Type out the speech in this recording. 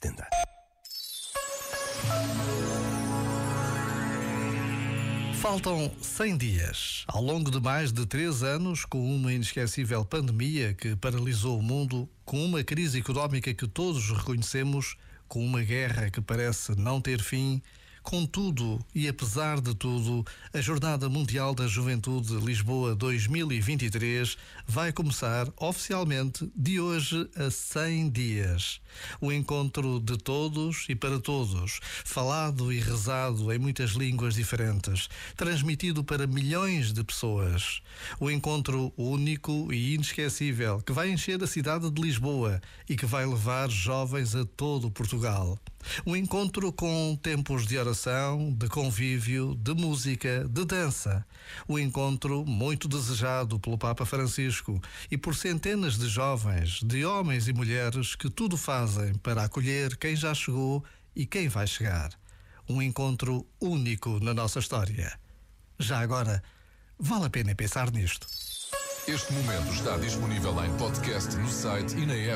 Tenda. Faltam 100 dias, ao longo de mais de três anos, com uma inesquecível pandemia que paralisou o mundo, com uma crise económica que todos reconhecemos, com uma guerra que parece não ter fim Contudo, e apesar de tudo, a Jornada Mundial da Juventude Lisboa 2023 vai começar oficialmente de hoje a 100 dias. O encontro de todos e para todos, falado e rezado em muitas línguas diferentes, transmitido para milhões de pessoas. O encontro único e inesquecível que vai encher a cidade de Lisboa e que vai levar jovens a todo Portugal. Um encontro com tempos de oração, de convívio, de música, de dança. Um encontro muito desejado pelo Papa Francisco e por centenas de jovens, de homens e mulheres que tudo fazem para acolher quem já chegou e quem vai chegar. Um encontro único na nossa história. Já agora, vale a pena pensar nisto. Este momento está disponível em podcast no site e na app.